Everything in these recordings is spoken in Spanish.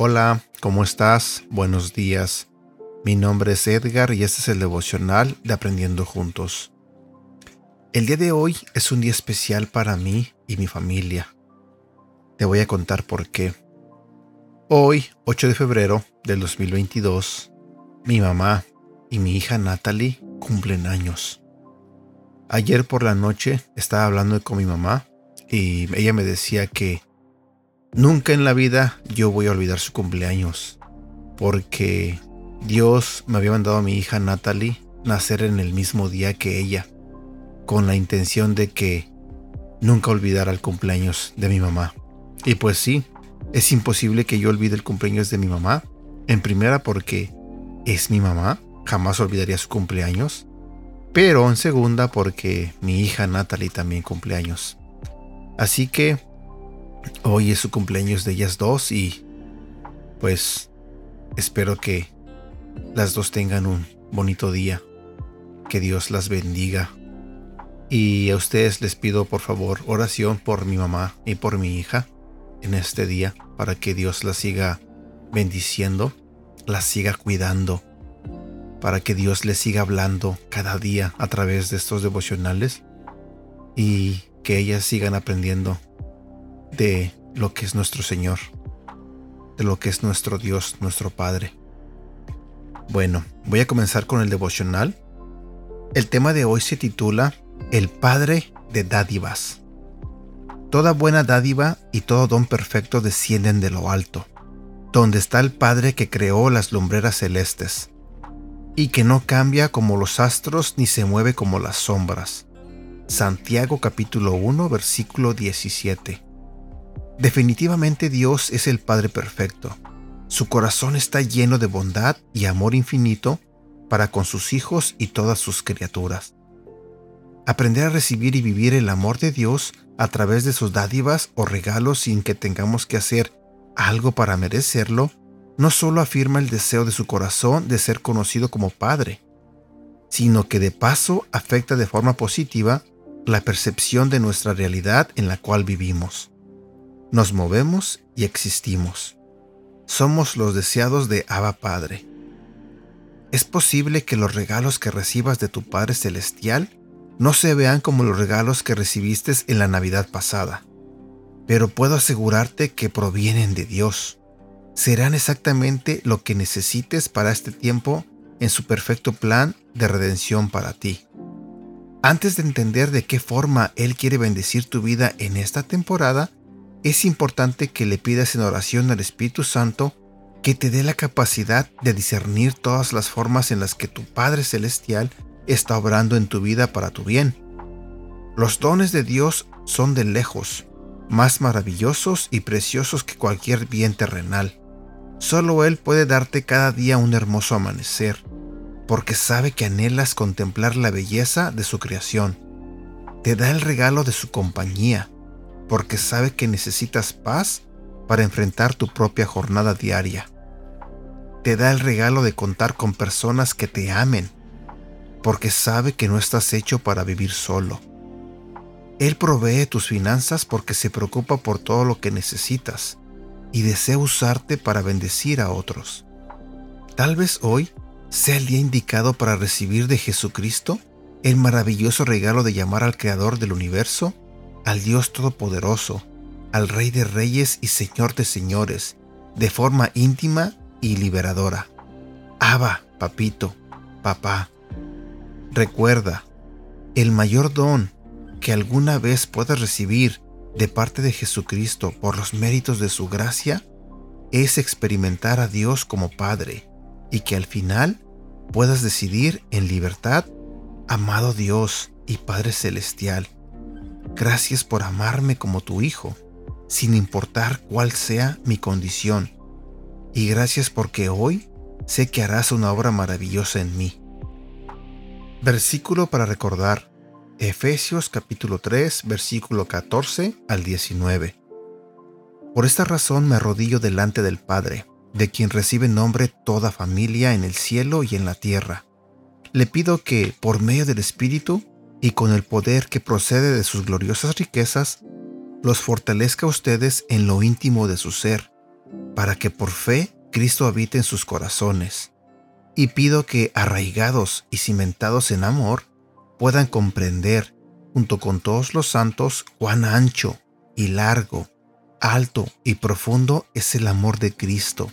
Hola, ¿cómo estás? Buenos días. Mi nombre es Edgar y este es el devocional de Aprendiendo Juntos. El día de hoy es un día especial para mí y mi familia. Te voy a contar por qué. Hoy, 8 de febrero del 2022, mi mamá y mi hija Natalie cumplen años. Ayer por la noche estaba hablando con mi mamá y ella me decía que Nunca en la vida yo voy a olvidar su cumpleaños, porque Dios me había mandado a mi hija Natalie nacer en el mismo día que ella, con la intención de que nunca olvidara el cumpleaños de mi mamá. Y pues sí, es imposible que yo olvide el cumpleaños de mi mamá, en primera porque es mi mamá, jamás olvidaría su cumpleaños, pero en segunda porque mi hija Natalie también cumpleaños. Así que Hoy es su cumpleaños de ellas dos y pues espero que las dos tengan un bonito día. Que Dios las bendiga. Y a ustedes les pido por favor oración por mi mamá y por mi hija en este día para que Dios las siga bendiciendo, las siga cuidando, para que Dios les siga hablando cada día a través de estos devocionales y que ellas sigan aprendiendo de lo que es nuestro Señor, de lo que es nuestro Dios, nuestro Padre. Bueno, voy a comenzar con el devocional. El tema de hoy se titula El Padre de Dádivas. Toda buena dádiva y todo don perfecto descienden de lo alto, donde está el Padre que creó las lumbreras celestes, y que no cambia como los astros ni se mueve como las sombras. Santiago capítulo 1 versículo 17. Definitivamente Dios es el Padre perfecto. Su corazón está lleno de bondad y amor infinito para con sus hijos y todas sus criaturas. Aprender a recibir y vivir el amor de Dios a través de sus dádivas o regalos sin que tengamos que hacer algo para merecerlo, no solo afirma el deseo de su corazón de ser conocido como Padre, sino que de paso afecta de forma positiva la percepción de nuestra realidad en la cual vivimos. Nos movemos y existimos. Somos los deseados de Abba Padre. Es posible que los regalos que recibas de tu Padre Celestial no se vean como los regalos que recibiste en la Navidad pasada, pero puedo asegurarte que provienen de Dios. Serán exactamente lo que necesites para este tiempo en su perfecto plan de redención para ti. Antes de entender de qué forma Él quiere bendecir tu vida en esta temporada, es importante que le pidas en oración al Espíritu Santo que te dé la capacidad de discernir todas las formas en las que tu Padre Celestial está obrando en tu vida para tu bien. Los dones de Dios son de lejos, más maravillosos y preciosos que cualquier bien terrenal. Solo Él puede darte cada día un hermoso amanecer, porque sabe que anhelas contemplar la belleza de su creación. Te da el regalo de su compañía, porque sabe que necesitas paz para enfrentar tu propia jornada diaria. Te da el regalo de contar con personas que te amen, porque sabe que no estás hecho para vivir solo. Él provee tus finanzas porque se preocupa por todo lo que necesitas y desea usarte para bendecir a otros. Tal vez hoy sea el día indicado para recibir de Jesucristo el maravilloso regalo de llamar al Creador del universo al Dios Todopoderoso, al Rey de Reyes y Señor de Señores, de forma íntima y liberadora. Abba, papito, papá. Recuerda, el mayor don que alguna vez puedas recibir de parte de Jesucristo por los méritos de su gracia es experimentar a Dios como Padre y que al final puedas decidir en libertad, amado Dios y Padre Celestial, Gracias por amarme como tu hijo, sin importar cuál sea mi condición. Y gracias porque hoy sé que harás una obra maravillosa en mí. Versículo para recordar. Efesios capítulo 3, versículo 14 al 19. Por esta razón me arrodillo delante del Padre, de quien recibe nombre toda familia en el cielo y en la tierra. Le pido que, por medio del Espíritu y con el poder que procede de sus gloriosas riquezas, los fortalezca a ustedes en lo íntimo de su ser, para que por fe Cristo habite en sus corazones. Y pido que, arraigados y cimentados en amor, puedan comprender, junto con todos los santos, cuán ancho y largo, alto y profundo es el amor de Cristo.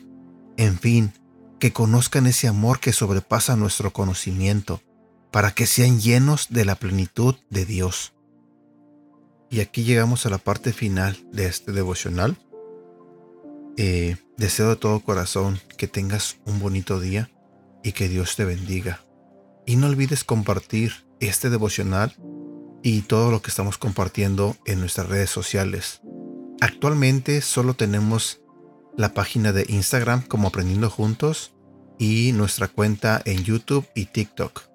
En fin, que conozcan ese amor que sobrepasa nuestro conocimiento, para que sean llenos de la plenitud de Dios. Y aquí llegamos a la parte final de este devocional. Eh, deseo de todo corazón que tengas un bonito día y que Dios te bendiga. Y no olvides compartir este devocional y todo lo que estamos compartiendo en nuestras redes sociales. Actualmente solo tenemos la página de Instagram como Aprendiendo Juntos y nuestra cuenta en YouTube y TikTok.